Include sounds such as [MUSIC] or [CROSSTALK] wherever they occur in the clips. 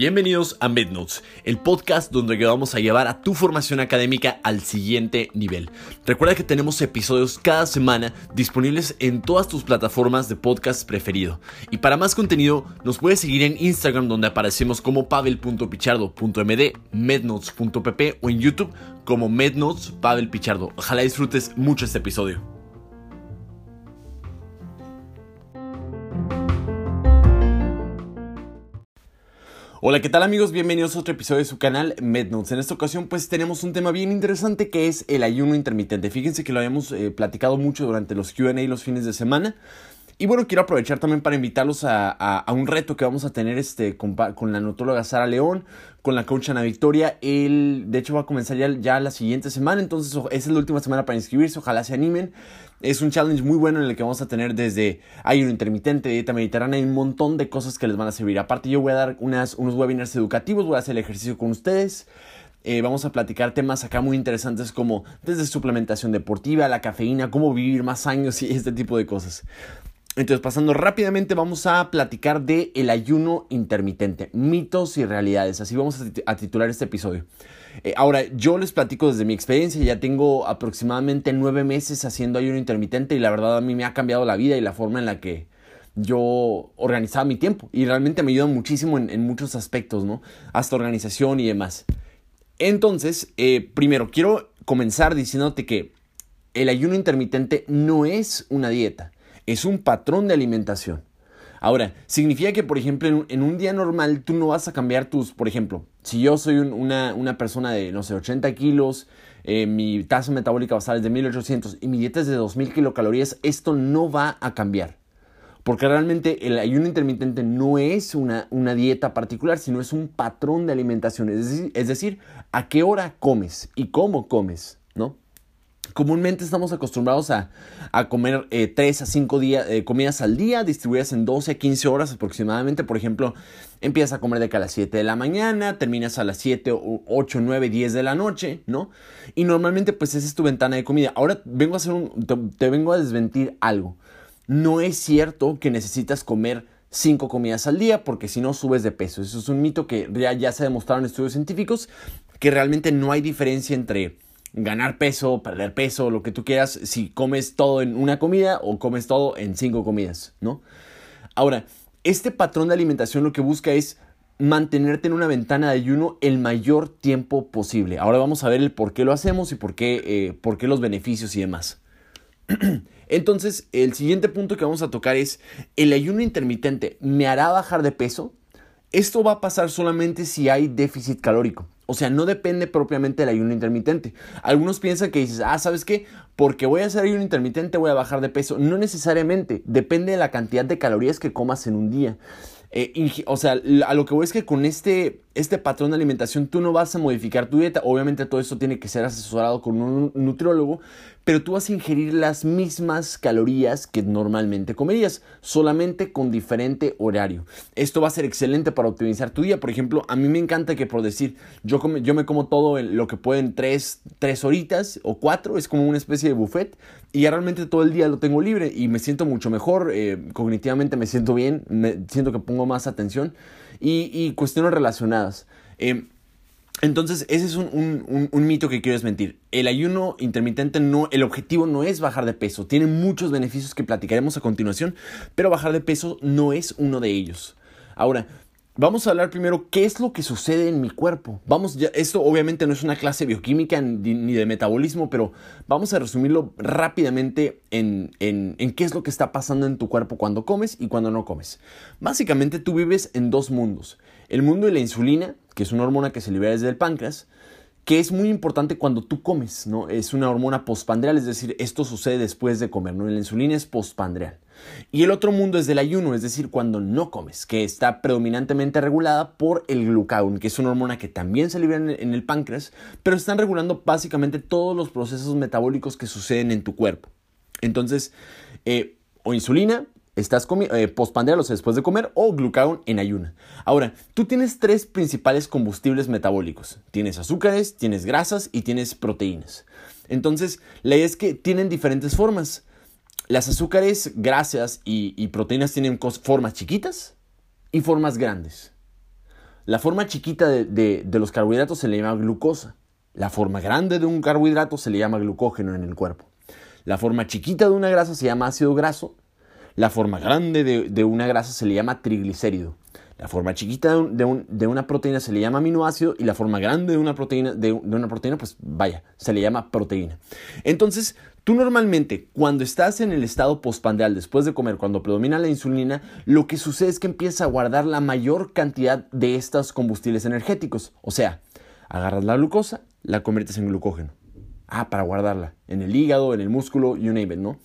Bienvenidos a MedNotes, el podcast donde vamos a llevar a tu formación académica al siguiente nivel. Recuerda que tenemos episodios cada semana disponibles en todas tus plataformas de podcast preferido. Y para más contenido, nos puedes seguir en Instagram donde aparecemos como pavel.pichardo.md, mednotes.pp o en YouTube como MedNotes Pavel Pichardo. Ojalá disfrutes mucho este episodio. Hola, ¿qué tal amigos? Bienvenidos a otro episodio de su canal MedNotes. En esta ocasión pues tenemos un tema bien interesante que es el ayuno intermitente. Fíjense que lo habíamos eh, platicado mucho durante los Q&A los fines de semana. Y bueno, quiero aprovechar también para invitarlos a, un reto que vamos a tener este, con, la nutóloga Sara León, con la coach Ana Victoria. El, de hecho, va a comenzar ya, ya la siguiente semana, entonces esa es la última semana para inscribirse, ojalá se animen. Es un challenge muy bueno en el que vamos a tener desde ayuno intermitente, dieta mediterránea y un montón de cosas que les van a servir. Aparte, yo voy a dar unas, unos webinars educativos, voy a hacer el ejercicio con ustedes. Eh, vamos a platicar temas acá muy interesantes como desde suplementación deportiva, la cafeína, cómo vivir más años y este tipo de cosas. Entonces, pasando rápidamente, vamos a platicar de el ayuno intermitente, mitos y realidades. Así vamos a, titular este episodio. Eh, ahora, yo les platico desde mi experiencia, ya tengo aproximadamente nueve meses haciendo ayuno intermitente y la verdad a mí me ha cambiado la vida y la forma en la que yo organizaba mi tiempo y realmente me ayuda muchísimo en, muchos aspectos, ¿no? Hasta organización y demás. Entonces, eh, primero, quiero comenzar diciéndote que el ayuno intermitente no es una dieta es un patrón de alimentación. Ahora, significa que, por ejemplo, en un, día normal tú no vas a cambiar tus, por ejemplo, si yo soy una, persona de, no sé, 80 kilos, eh, mi tasa metabólica basal es de 1800 y mi dieta es de 2000 kilocalorías, esto no va a cambiar. Porque realmente el ayuno intermitente no es una, una dieta particular, sino es un patrón de alimentación. Es decir, a qué hora comes y cómo comes. Comúnmente estamos acostumbrados a, comer eh, 3 a 5 eh, comidas al día, distribuidas en 12 a 15 horas aproximadamente. Por ejemplo, empiezas a comer de que a las 7 de la mañana, terminas a las 7, 8, 9, 10 de la noche, ¿no? Y normalmente pues esa es tu ventana de comida. Ahora vengo a hacer un, te, vengo a desmentir algo. No es cierto que necesitas comer 5 comidas al día porque si no subes de peso. Eso es un mito que ya, ya se ha demostrado en estudios científicos que realmente no hay diferencia entre ganar peso, perder peso, lo que tú quieras, si comes todo en una comida o comes todo en cinco comidas, ¿no? Ahora, este patrón de alimentación lo que busca es mantenerte en una ventana de ayuno el mayor tiempo posible. Ahora vamos a ver el por qué lo hacemos y por qué, eh, por qué los beneficios y demás. [CLEARS THROAT] Entonces, el siguiente punto que vamos a tocar es, ¿el ayuno intermitente me hará bajar de peso? Esto va a pasar solamente si hay déficit calórico. O sea, no depende propiamente del ayuno intermitente. Algunos piensan que dices, ah, ¿sabes qué? Porque voy a hacer ayuno intermitente voy a bajar de peso. No necesariamente. Depende de la cantidad de calorías que comas en un día. Eh, o sea, a lo que voy es que con este, este patrón de alimentación tú no vas a modificar tu dieta. Obviamente todo esto tiene que ser asesorado con un nutriólogo, pero tú vas a ingerir las mismas calorías que normalmente comerías, solamente con diferente horario. Esto va a ser excelente para optimizar tu día. Por ejemplo, a mí me encanta que por decir, yo, yo me como todo lo que pueden tres, tres horitas o cuatro, es como una especie de buffet y ya realmente todo el día lo tengo libre y me siento mucho mejor, eh, cognitivamente me siento bien, me siento que pongo más atención y, cuestiones relacionadas. Eh, entonces, ese es un, mito que quiero desmentir. El ayuno intermitente no, el objetivo no es bajar de peso. Tiene muchos beneficios que platicaremos a continuación, pero bajar de peso no es uno de ellos. Ahora, Vamos a hablar primero qué es lo que sucede en mi cuerpo. Vamos, ya, esto obviamente no es una clase bioquímica ni de metabolismo, pero vamos a resumirlo rápidamente en, en, en, qué es lo que está pasando en tu cuerpo cuando comes y cuando no comes. Básicamente tú vives en dos mundos. El mundo de la insulina, que es una hormona que se libera desde el páncreas, que es muy importante cuando tú comes, ¿no? Es una hormona postpandreal, es decir, esto sucede después de comer, ¿no? La insulina es postpandreal. Y el otro mundo es del ayuno, es decir, cuando no comes, que está predominantemente regulada por el glucagón, que es una hormona que también se libera en el páncreas, pero están regulando básicamente todos los procesos metabólicos que suceden en tu cuerpo. Entonces, eh, o insulina estás eh, después de comer, o glucagón en ayuna. Ahora, tú tienes tres principales combustibles metabólicos. Tienes azúcares, tienes grasas y tienes proteínas. Entonces, la idea es que tienen diferentes formas. las azúcares, grasas y, proteínas tienen formas chiquitas y formas grandes. La forma chiquita de, los carbohidratos se le llama glucosa. La forma grande de un carbohidrato se le llama glucógeno en el cuerpo. La forma chiquita de una grasa se llama ácido graso. La forma grande de, una grasa se le llama triglicérido. La forma chiquita de, una proteína se le llama aminoácido y la forma grande de una proteína, de, una proteína, pues vaya, se le llama proteína. Entonces, tú normalmente cuando estás en el estado postprandial después de comer, cuando predomina la insulina, lo que sucede es que empieza a guardar la mayor cantidad de estos combustibles energéticos. O sea, agarras la glucosa, la conviertes en glucógeno. Ah, para guardarla. En el hígado, en el músculo, you name it, ¿no?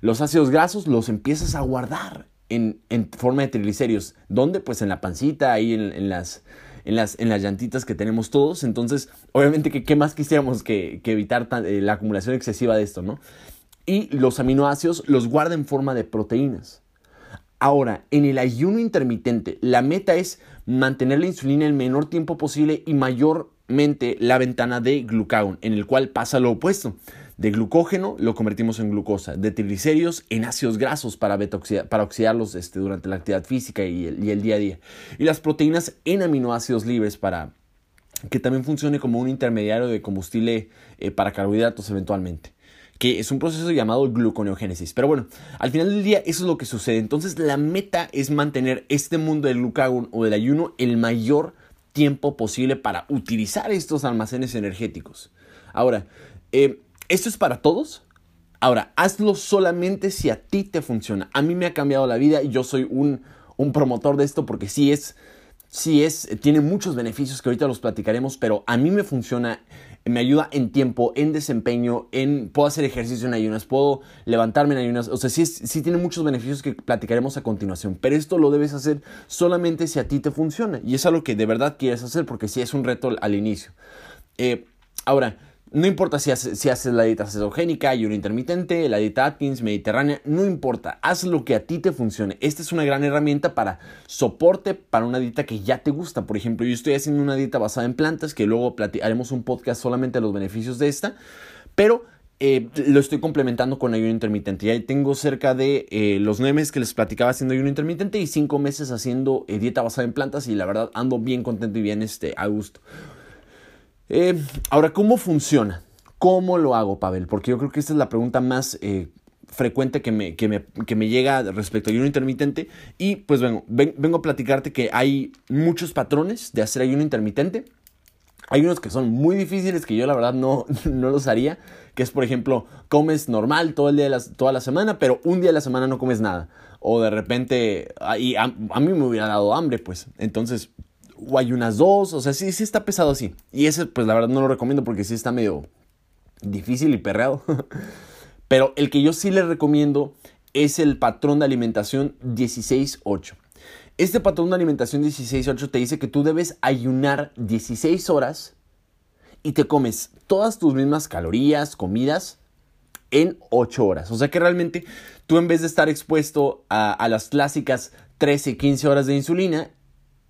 Los ácidos grasos los empiezas a guardar en, forma de triglicéridos. ¿Dónde? Pues en la pancita, ahí en, las, en, las, en las llantitas que tenemos todos. Entonces, obviamente, ¿qué, más quisiéramos que, evitar eh, la acumulación excesiva de esto, no? Y los aminoácidos los guarda en forma de proteínas. Ahora, en el ayuno intermitente, la meta es mantener la insulina el menor tiempo posible y mayormente la ventana de glucagón, en el cual pasa lo opuesto. De glucógeno lo convertimos en glucosa, de triglicéridos en ácidos grasos para, para oxidarlos este, durante la actividad física y el, día a día. Y las proteínas en aminoácidos libres para que también funcione como un intermediario de combustible eh, para carbohidratos eventualmente que es un proceso llamado gluconeogénesis. Pero bueno, al final del día eso es lo que sucede. Entonces la meta es mantener este mundo del glucagón o del ayuno el mayor tiempo posible para utilizar estos almacenes energéticos. Ahora, eh, ¿Esto es para todos? Ahora, hazlo solamente si a ti te funciona. A mí me ha cambiado la vida y yo soy un, promotor de esto porque sí es, sí es, tiene muchos beneficios que ahorita los platicaremos, pero a mí me funciona, me ayuda en tiempo, en desempeño, en, puedo hacer ejercicio en ayunas, puedo levantarme en ayunas, o sea, sí, sí tiene muchos beneficios que platicaremos a continuación, pero esto lo debes hacer solamente si a ti te funciona y es algo que de verdad quieres hacer porque sí es un reto al inicio. Eh, ahora, no importa si haces, la dieta cetogénica, ayuno intermitente, la dieta Atkins, mediterránea, no importa, haz lo que a ti te funcione. Esta es una gran herramienta para soporte para una dieta que ya te gusta. Por ejemplo, yo estoy haciendo una dieta basada en plantas, que luego haremos un podcast solamente de los beneficios de esta, pero eh, lo estoy complementando con ayuno intermitente. Ya tengo cerca de eh, los nueve meses que les platicaba haciendo ayuno intermitente y cinco meses haciendo eh, dieta basada en plantas y la verdad ando bien contento y bien este, a gusto. Eh, ahora, ¿cómo funciona? ¿Cómo lo hago, Pavel? Porque yo creo que esta es la pregunta más eh, frecuente que me, que, me, llega respecto a ayuno intermitente. Y pues vengo, vengo a platicarte que hay muchos patrones de hacer ayuno intermitente. Hay unos que son muy difíciles que yo la verdad no, [LAUGHS] no los haría. Que es, por ejemplo, comes normal todo el día de toda la semana, pero un día de la semana no comes nada. O de repente, y a, a mí me hubiera dado hambre, pues. Entonces, o hay unas dos, o sea, sí, sí está pesado así. Y ese, pues la verdad no lo recomiendo porque sí está medio difícil y perreado. [LAUGHS] Pero el que yo sí les recomiendo es el patrón de alimentación 16-8. Este patrón de alimentación 16-8 te dice que tú debes ayunar 16 horas y te comes todas tus mismas calorías, comidas, en 8 horas. O sea que realmente tú en vez de estar expuesto a, a las clásicas 13, 15 horas de insulina,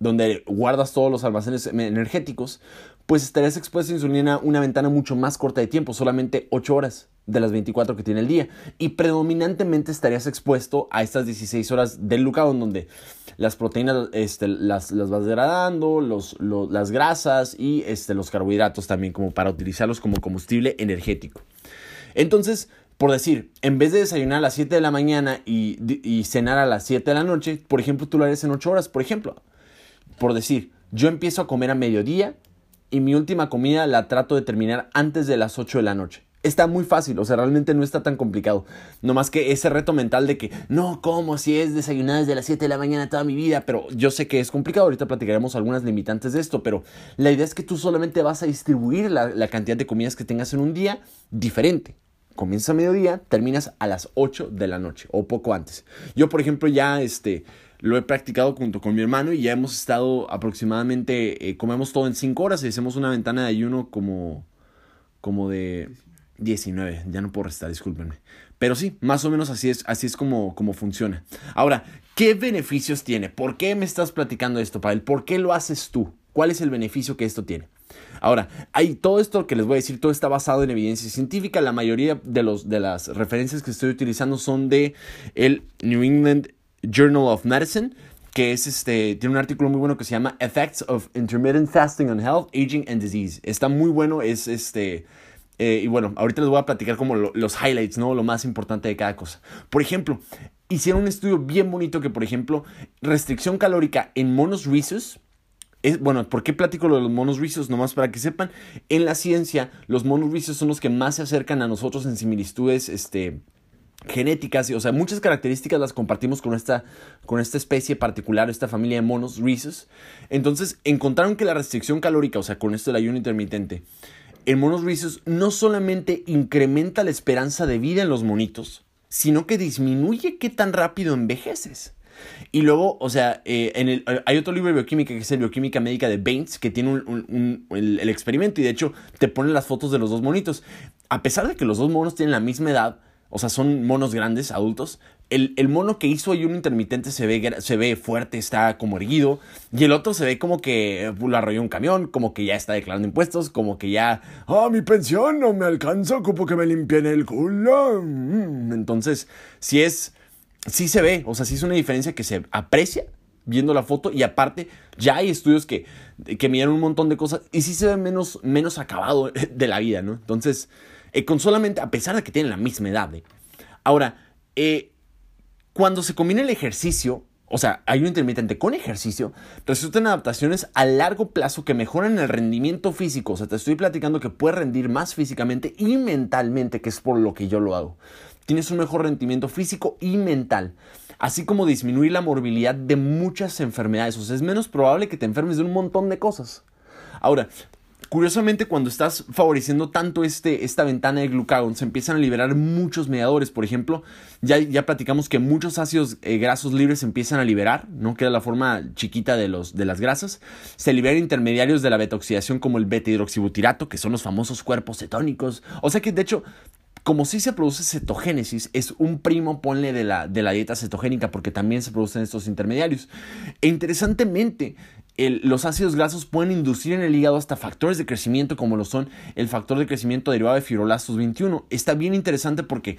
donde guardas todos los almacenes energéticos, pues estarías expuesto a insulina una ventana mucho más corta de tiempo, solamente 8 horas de las 24 que tiene el día. Y predominantemente estarías expuesto a estas 16 horas del glucagón, donde las proteínas este, las, las, vas degradando, los, las grasas y este, los carbohidratos también, como para utilizarlos como combustible energético. Entonces, por decir, en vez de desayunar a las 7 de la mañana y, y cenar a las 7 de la noche, por ejemplo, tú lo harías en 8 horas, por ejemplo por decir, yo empiezo a comer a mediodía y mi última comida la trato de terminar antes de las 8 de la noche. Está muy fácil, o sea, realmente no está tan complicado. No más que ese reto mental de que, no, ¿cómo? Si es desayunar desde las 7 de la mañana toda mi vida, pero yo sé que es complicado. Ahorita platicaremos algunas limitantes de esto, pero la idea es que tú solamente vas a distribuir la cantidad de comidas que tengas en un día diferente. Comienza a mediodía, terminas a las 8 de la noche o poco antes. Yo, por ejemplo, ya este lo he practicado junto con mi hermano y ya hemos estado aproximadamente, eh, comemos todo en 5 horas y hacemos una ventana de ayuno como, como de 19, ya no puedo restar, discúlpenme. Pero sí, más o menos así es, así es como, como funciona. Ahora, ¿qué beneficios tiene? ¿Por qué me estás platicando esto, Pavel? ¿Por qué lo haces tú? ¿Cuál es el beneficio que esto tiene? Ahora, hay todo esto que les voy a decir, todo está basado en evidencia científica. La mayoría de, los, de las referencias que estoy utilizando son de el New England Journal of Medicine, que es este, tiene un artículo muy bueno que se llama Effects of Intermittent Fasting on Health, Aging and Disease. Está muy bueno, es este, eh, y bueno, ahorita les voy a platicar como los highlights, ¿no? Lo más importante de cada cosa. Por ejemplo, hicieron un estudio bien bonito que, por ejemplo, restricción calórica en monos rizos. Es, bueno, ¿por qué platico lo de los monos rizos? Nomás para que sepan, en la ciencia, los monos rizos son los que más se acercan a nosotros en similitudes, este, genéticas, o sea, muchas características las compartimos con esta, con esta especie particular, esta familia de monos rhesus. Entonces, encontraron que la restricción calórica, o sea, con esto del ayuno intermitente, en monos rhesus no solamente incrementa la esperanza de vida en los monitos, sino que disminuye qué tan rápido envejeces. Y luego, o sea, eh, en el, hay otro libro de bioquímica que es el Bioquímica Médica de Baines, que tiene un, el, el, experimento y de hecho te pone las fotos de los dos monitos. A pesar de que los dos monos tienen la misma edad, o sea, son monos grandes, adultos. El, mono que hizo ayuno intermitente se ve, se ve fuerte, está como erguido. Y el otro se ve como que lo arrolló un camión, como que ya está declarando impuestos, como que ya, ah, mi pensión no me alcanza, como que me limpien el culo. Mm, entonces, sí es, sí se ve, o sea, sí es una diferencia que se aprecia viendo la foto y aparte ya hay estudios que, que miden un montón de cosas y sí se ve menos, menos acabado [LAUGHS] de la vida, ¿no? Entonces, eh, con solamente, a pesar de que tienen la misma edad. ¿eh? Ahora, eh, cuando se combina el ejercicio, o sea, hay un intermitente con ejercicio, resultan adaptaciones a largo plazo que mejoran el rendimiento físico. O sea, te estoy platicando que puedes rendir más físicamente y mentalmente, que es por lo que yo lo hago. Tienes un mejor rendimiento físico y mental, así como disminuir la morbilidad de muchas enfermedades. O sea, es menos probable que te enfermes de un montón de cosas. Ahora, Curiosamente, cuando estás favoreciendo tanto este, esta ventana de glucagón, se empiezan a liberar muchos mediadores. Por ejemplo, ya, ya platicamos que muchos ácidos eh, grasos libres se empiezan a liberar, ¿no? Queda la forma chiquita de, los, de las grasas. Se liberan intermediarios de la beta-oxidación como el beta-hidroxibutirato, que son los famosos cuerpos cetónicos. O sea que, de hecho, como sí se produce cetogénesis, es un primo, ponle, de la, de la dieta cetogénica, porque también se producen estos intermediarios. E interesantemente, los ácidos grasos pueden inducir en el hígado hasta factores de crecimiento como lo son el factor de crecimiento derivado de fibrolastos 21. Está bien interesante porque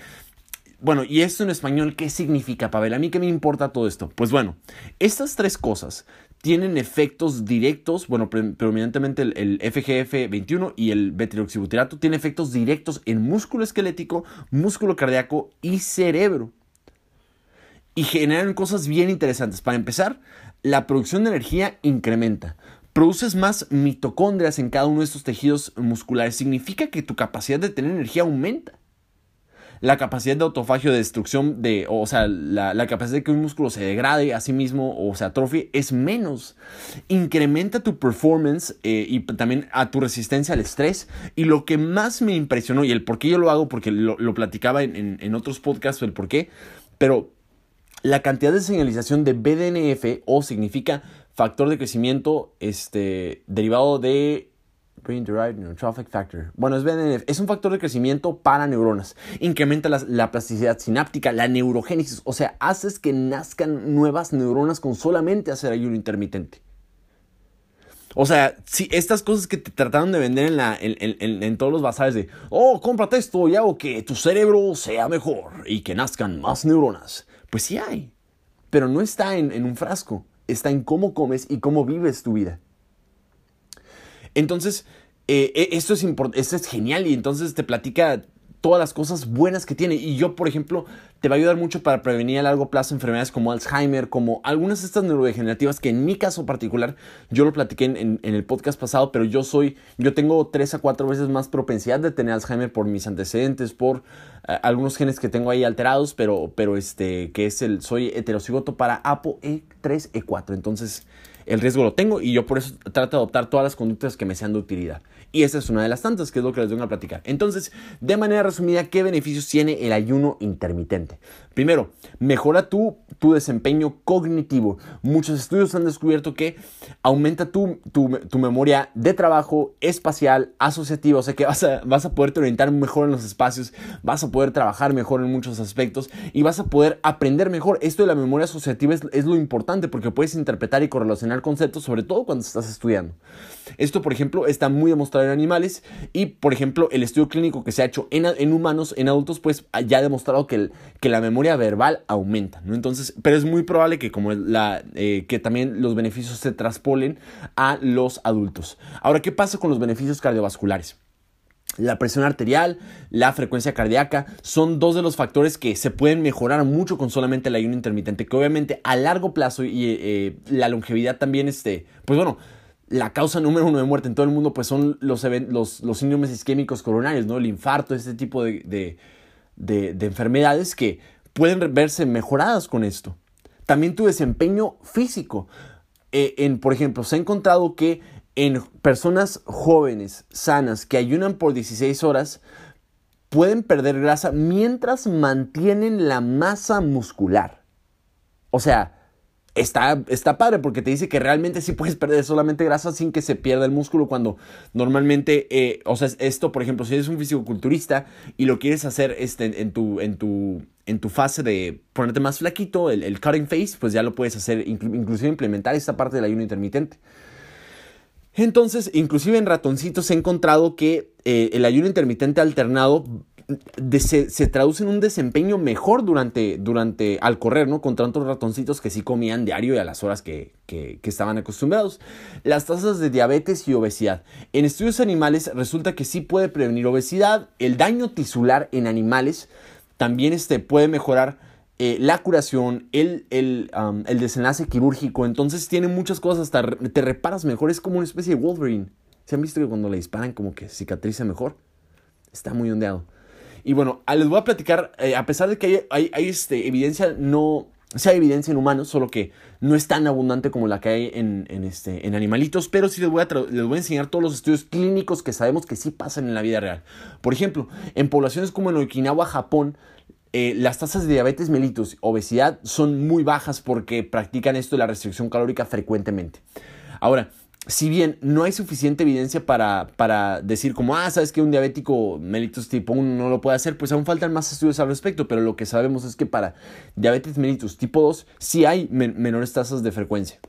bueno, ¿y esto en español qué significa, Pavel? ¿A mí qué me importa todo esto? Pues bueno, estas tres cosas tienen efectos directos, bueno, predominantemente el, FGF21 y el betiroxibutirato tienen efectos directos en músculo esquelético, músculo cardíaco y cerebro. Y generan cosas bien interesantes. Para empezar, la producción de energía incrementa. Produces más mitocondrias en cada uno de estos tejidos musculares. Significa que tu capacidad de tener energía aumenta. La capacidad de autofagio de destrucción de, o sea, la, capacidad de que un músculo se degrade a sí mismo o se atrofie es menos. Incrementa tu performance eh, y también a tu resistencia al estrés. Y lo que más me impresionó, y el por qué yo lo hago, porque lo, platicaba en, en otros podcasts, el por qué, pero la cantidad de señalización de BDNF o significa factor de crecimiento este, derivado de Brain Derived Neurotrophic Factor. Bueno, es BDNF. Es un factor de crecimiento para neuronas. Incrementa la, plasticidad sináptica, la neurogénesis. O sea, haces que nazcan nuevas neuronas con solamente hacer ayuno intermitente. O sea, si estas cosas que te trataron de vender en, todos los bazares de, oh, cómprate esto y hago que tu cerebro sea mejor y que nazcan más neuronas. Pues sí hay, pero no está en, un frasco, está en cómo comes y cómo vives tu vida. Entonces, eh, e, esto, es esto es genial y entonces te platica todas las cosas buenas que tiene. Y yo, por ejemplo, te va a ayudar mucho para prevenir a largo plazo enfermedades como Alzheimer, como algunas de estas neurodegenerativas que en mi caso particular, yo lo platiqué en, el podcast pasado, pero yo soy, yo tengo tres a cuatro veces más propensidad de tener Alzheimer por mis antecedentes, por eh, algunos genes que tengo ahí alterados, pero, pero este, que es el, soy heterocigoto para ApoE3E4. Entonces, el riesgo lo tengo y yo por eso trato de adoptar todas las conductas que me sean de utilidad. Y esa es una de las tantas, que es lo que les vengo a platicar. Entonces, de manera resumida, ¿qué beneficios tiene el ayuno intermitente? Primero, mejora tu, tu desempeño cognitivo. Muchos estudios han descubierto que aumenta tu, tu, memoria de trabajo, espacial, asociativa. O sea que vas a, vas a poder orientar mejor en los espacios, vas a poder trabajar mejor en muchos aspectos y vas a poder aprender mejor. Esto de la memoria asociativa es, es lo importante porque puedes interpretar y correlacionar conceptos, sobre todo cuando estás estudiando. Esto, por ejemplo, está muy demostrado en animales y, por ejemplo, el estudio clínico que se ha hecho en, humanos, en adultos, pues ya ha demostrado que, que la memoria verbal aumenta, ¿no? Entonces, pero es muy probable que, como la, eh, que también los beneficios se traspolen a los adultos. Ahora, ¿qué pasa con los beneficios cardiovasculares? La presión arterial, la frecuencia cardíaca son dos de los factores que se pueden mejorar mucho con solamente el ayuno intermitente, que obviamente a largo plazo y eh, la longevidad también, este, pues bueno, la causa número uno de muerte en todo el mundo pues son los, los, los síndromes isquémicos coronarios, ¿no? El infarto, este tipo de, enfermedades que pueden verse mejoradas con esto. También tu desempeño físico. Eh, en, por ejemplo, se ha encontrado que en personas jóvenes, sanas, que ayunan por 16 horas, pueden perder grasa mientras mantienen la masa muscular. O sea, está, está padre porque te dice que realmente sí puedes perder solamente grasa sin que se pierda el músculo cuando normalmente, eh, o sea, esto, por ejemplo, si eres un fisicoculturista y lo quieres hacer este, en, tu, en, tu, en tu fase de ponerte más flaquito, el, el cutting face, pues ya lo puedes hacer, inclusive implementar esta parte del ayuno intermitente. Entonces, inclusive en ratoncitos he encontrado que eh, el ayuno intermitente alternado se, traduce en un desempeño mejor durante, durante al correr, ¿no? Contra otros ratoncitos que sí comían diario y a las horas que, que, estaban acostumbrados. Las tasas de diabetes y obesidad. En estudios animales resulta que sí puede prevenir obesidad. El daño tisular en animales también este, puede mejorar eh, la curación, el, el, el, desenlace quirúrgico. Entonces tiene muchas cosas, hasta te reparas mejor. Es como una especie de Wolverine. ¿Se han visto que cuando le disparan como que cicatriza mejor? Está muy ondeado. Y bueno, ah, les voy a platicar, eh, a pesar de que hay, hay, este, evidencia, no, sí hay evidencia en humanos, solo que no es tan abundante como la que hay en, en, este, en animalitos, pero sí les voy, a les voy a enseñar todos los estudios clínicos que sabemos que sí pasan en la vida real. Por ejemplo, en poblaciones como en Okinawa, Japón, eh, las tasas de diabetes mellitus, obesidad, son muy bajas porque practican esto de la restricción calórica frecuentemente. Ahora, si bien no hay suficiente evidencia para, para decir como, ah, sabes que un diabético mellitus tipo 1 no lo puede hacer, pues aún faltan más estudios al respecto, pero lo que sabemos es que para diabetes mellitus tipo 2 sí hay menores tasas de frecuencia.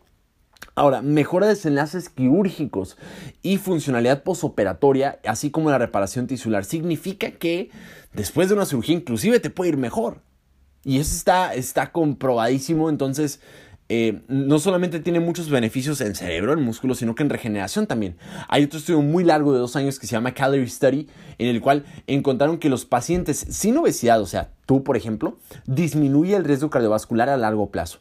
Ahora, mejora de desenlaces quirúrgicos y funcionalidad posoperatoria, así como la reparación tisular, significa que después de una cirugía inclusive te puede ir mejor. Y eso está, está comprobadísimo, entonces eh, no solamente tiene muchos beneficios en cerebro, en músculo, sino que en regeneración también. Hay otro estudio muy largo de dos años que se llama Calorie Study, en el cual encontraron que los pacientes sin obesidad, o sea, tú por ejemplo, disminuye el riesgo cardiovascular a largo plazo.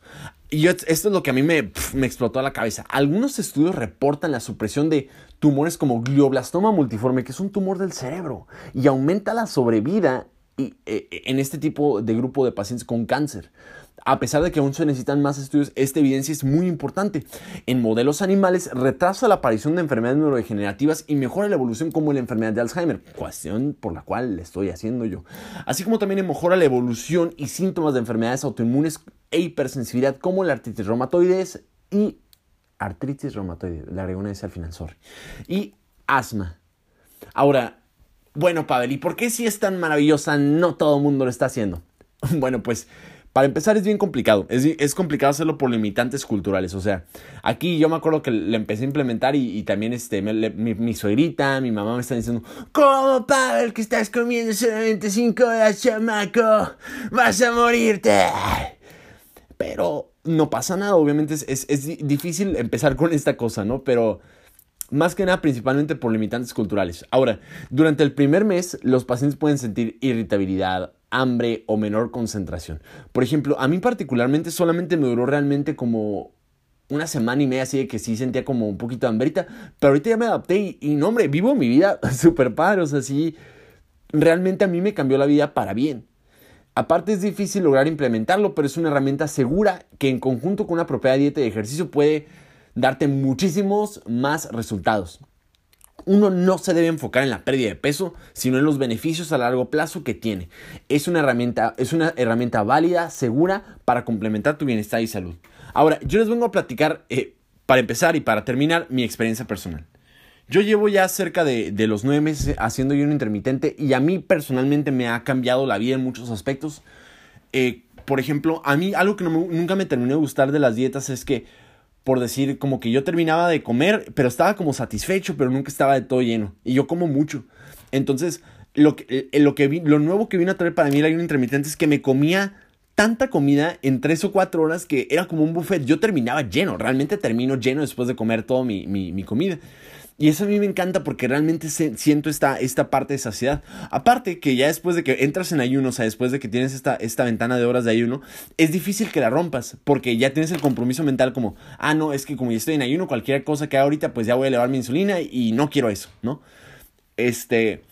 Y esto es lo que a mí me, explotó a la cabeza. Algunos estudios reportan la supresión de tumores como glioblastoma multiforme, que es un tumor del cerebro, y aumenta la sobrevida eh, en este tipo de grupo de pacientes con cáncer a pesar de que aún se necesitan más estudios, esta evidencia es muy importante. En modelos animales retrasa la aparición de enfermedades neurodegenerativas y mejora la evolución como la enfermedad de Alzheimer, cuestión por la cual le estoy haciendo yo. Así como también mejora la evolución y síntomas de enfermedades autoinmunes e hipersensibilidad como la artritis reumatoides y artritis reumatoide, la agregó una al final. Y asma. Ahora, bueno, Pavel, ¿y por qué si es tan maravillosa no todo el mundo lo está haciendo? [LAUGHS] Bueno, pues para empezar es bien complicado, es, complicado hacerlo por limitantes culturales, o sea, aquí yo me acuerdo que le empecé a implementar y, también este, mi, mi, suegrita, mi mamá me están diciendo, ¿cómo Pavel que estás comiendo solamente 5 horas, chamaco? Vas a morirte. Pero no pasa nada, obviamente es, es difícil empezar con esta cosa, ¿no? Pero más que nada principalmente por limitantes culturales. Ahora, durante el primer mes los pacientes pueden sentir irritabilidad, hambre o menor concentración. Por ejemplo, a mí particularmente solamente me duró realmente como una semana y media así de que sí sentía como un poquito de hambrita, pero ahorita ya me adapté y, no hombre, vivo mi vida [LAUGHS] súper padre, o sea, sí, realmente a mí me cambió la vida para bien. Aparte es difícil lograr implementarlo, pero es una herramienta segura que en conjunto con una propia dieta y ejercicio puede darte muchísimos más resultados uno no se debe enfocar en la pérdida de peso, sino en los beneficios a largo plazo que tiene. Es una herramienta, es una herramienta válida, segura para complementar tu bienestar y salud. Ahora, yo les vengo a platicar, eh, para empezar y para terminar, mi experiencia personal. Yo llevo ya cerca de, los nueve meses haciendo ayuno intermitente y a mí personalmente me ha cambiado la vida en muchos aspectos. Eh, por ejemplo, a mí algo que nunca me terminó de gustar de las dietas es que por decir, como que yo terminaba de comer, pero estaba como satisfecho, pero nunca estaba de todo lleno. Y yo como mucho. Entonces, lo, que, eh, lo, que vi, lo nuevo que vino a traer para mí el ayuno intermitente es que me comía tanta comida en tres o cuatro horas que era como un buffet. Yo terminaba lleno, realmente termino lleno después de comer toda mi, mi, comida. Y eso a mí me encanta porque realmente siento esta, esta parte de saciedad. Aparte que ya después de que entras en ayuno, o sea, después de que tienes esta, esta ventana de horas de ayuno, es difícil que la rompas porque ya tienes el compromiso mental como, ah, no, es que como ya estoy en ayuno, cualquier cosa que haga ahorita, pues ya voy a elevar mi insulina y no quiero eso, ¿no? Este...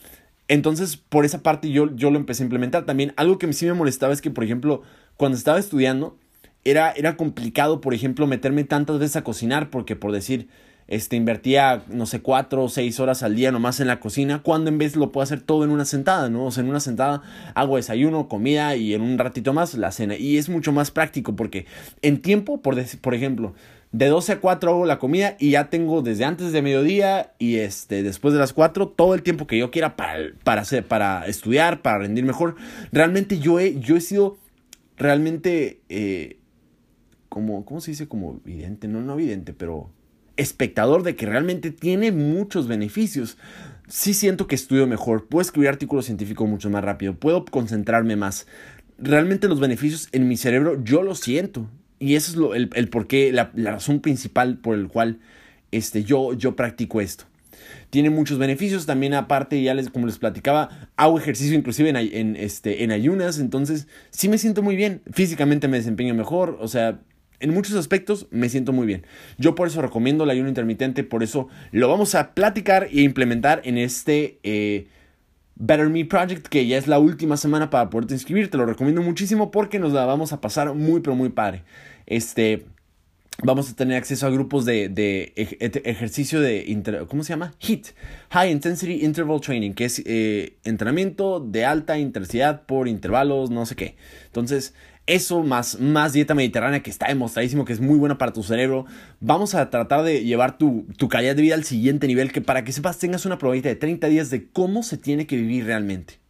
Entonces, por esa parte yo, yo lo empecé a implementar. También algo que sí me molestaba es que, por ejemplo, cuando estaba estudiando, era, era complicado, por ejemplo, meterme tantas veces a cocinar, porque por decir, este, invertía, no sé, cuatro o seis horas al día nomás en la cocina, cuando en vez lo puedo hacer todo en una sentada, ¿no? O sea, en una sentada hago desayuno, comida y en un ratito más la cena. Y es mucho más práctico porque en tiempo, por, por ejemplo, de 12 a 4 hago la comida y ya tengo desde antes de mediodía y este, después de las 4 todo el tiempo que yo quiera para, para, hacer, para estudiar, para rendir mejor. Realmente yo he, yo he sido realmente eh, como, ¿cómo se dice? Como evidente, no, no evidente, pero espectador de que realmente tiene muchos beneficios. Sí siento que estudio mejor, puedo escribir artículos científicos mucho más rápido, puedo concentrarme más. Realmente los beneficios en mi cerebro yo los siento. Y eso es lo, el, el porqué, la, razón principal por el cual este, yo, yo practico esto. Tiene muchos beneficios, también aparte, ya les, como les platicaba, hago ejercicio inclusive en, en, este, en ayunas, entonces sí me siento muy bien, físicamente me desempeño mejor, o sea, en muchos aspectos me siento muy bien. Yo por eso recomiendo el ayuno intermitente, por eso lo vamos a platicar e implementar en este eh, Better Me Project, que ya es la última semana para poderte inscribir. Te lo recomiendo muchísimo porque nos la vamos a pasar muy, pero muy padre. Este, vamos a tener acceso a grupos de, ejercicio de, ¿cómo se llama? HIT, High Intensity Interval Training, que es eh, entrenamiento de alta intensidad por intervalos, no sé qué. Entonces, eso más, más dieta mediterránea que está demostradísimo que es muy buena para tu cerebro. Vamos a tratar de llevar tu, tu calidad de vida al siguiente nivel que para que sepas tengas una probabilidad de 30 días de cómo se tiene que vivir realmente.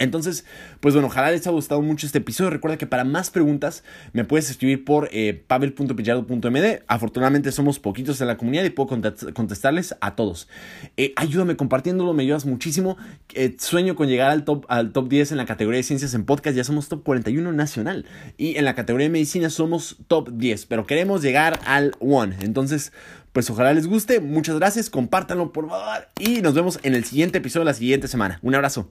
Entonces, pues bueno, ojalá les haya gustado mucho este episodio. Recuerda que para más preguntas me puedes escribir por eh, pavel.pillardo.md. Afortunadamente somos poquitos en la comunidad y puedo contestarles a todos. Eh, ayúdame compartiéndolo, me ayudas muchísimo. Eh, sueño con llegar al top, al top 10 en la categoría de ciencias en podcast. Ya somos top 41 nacional. Y en la categoría de medicina somos top 10. Pero queremos llegar al 1. Entonces, pues ojalá les guste. Muchas gracias. Compártanlo por favor. Y nos vemos en el siguiente episodio de la siguiente semana. Un abrazo.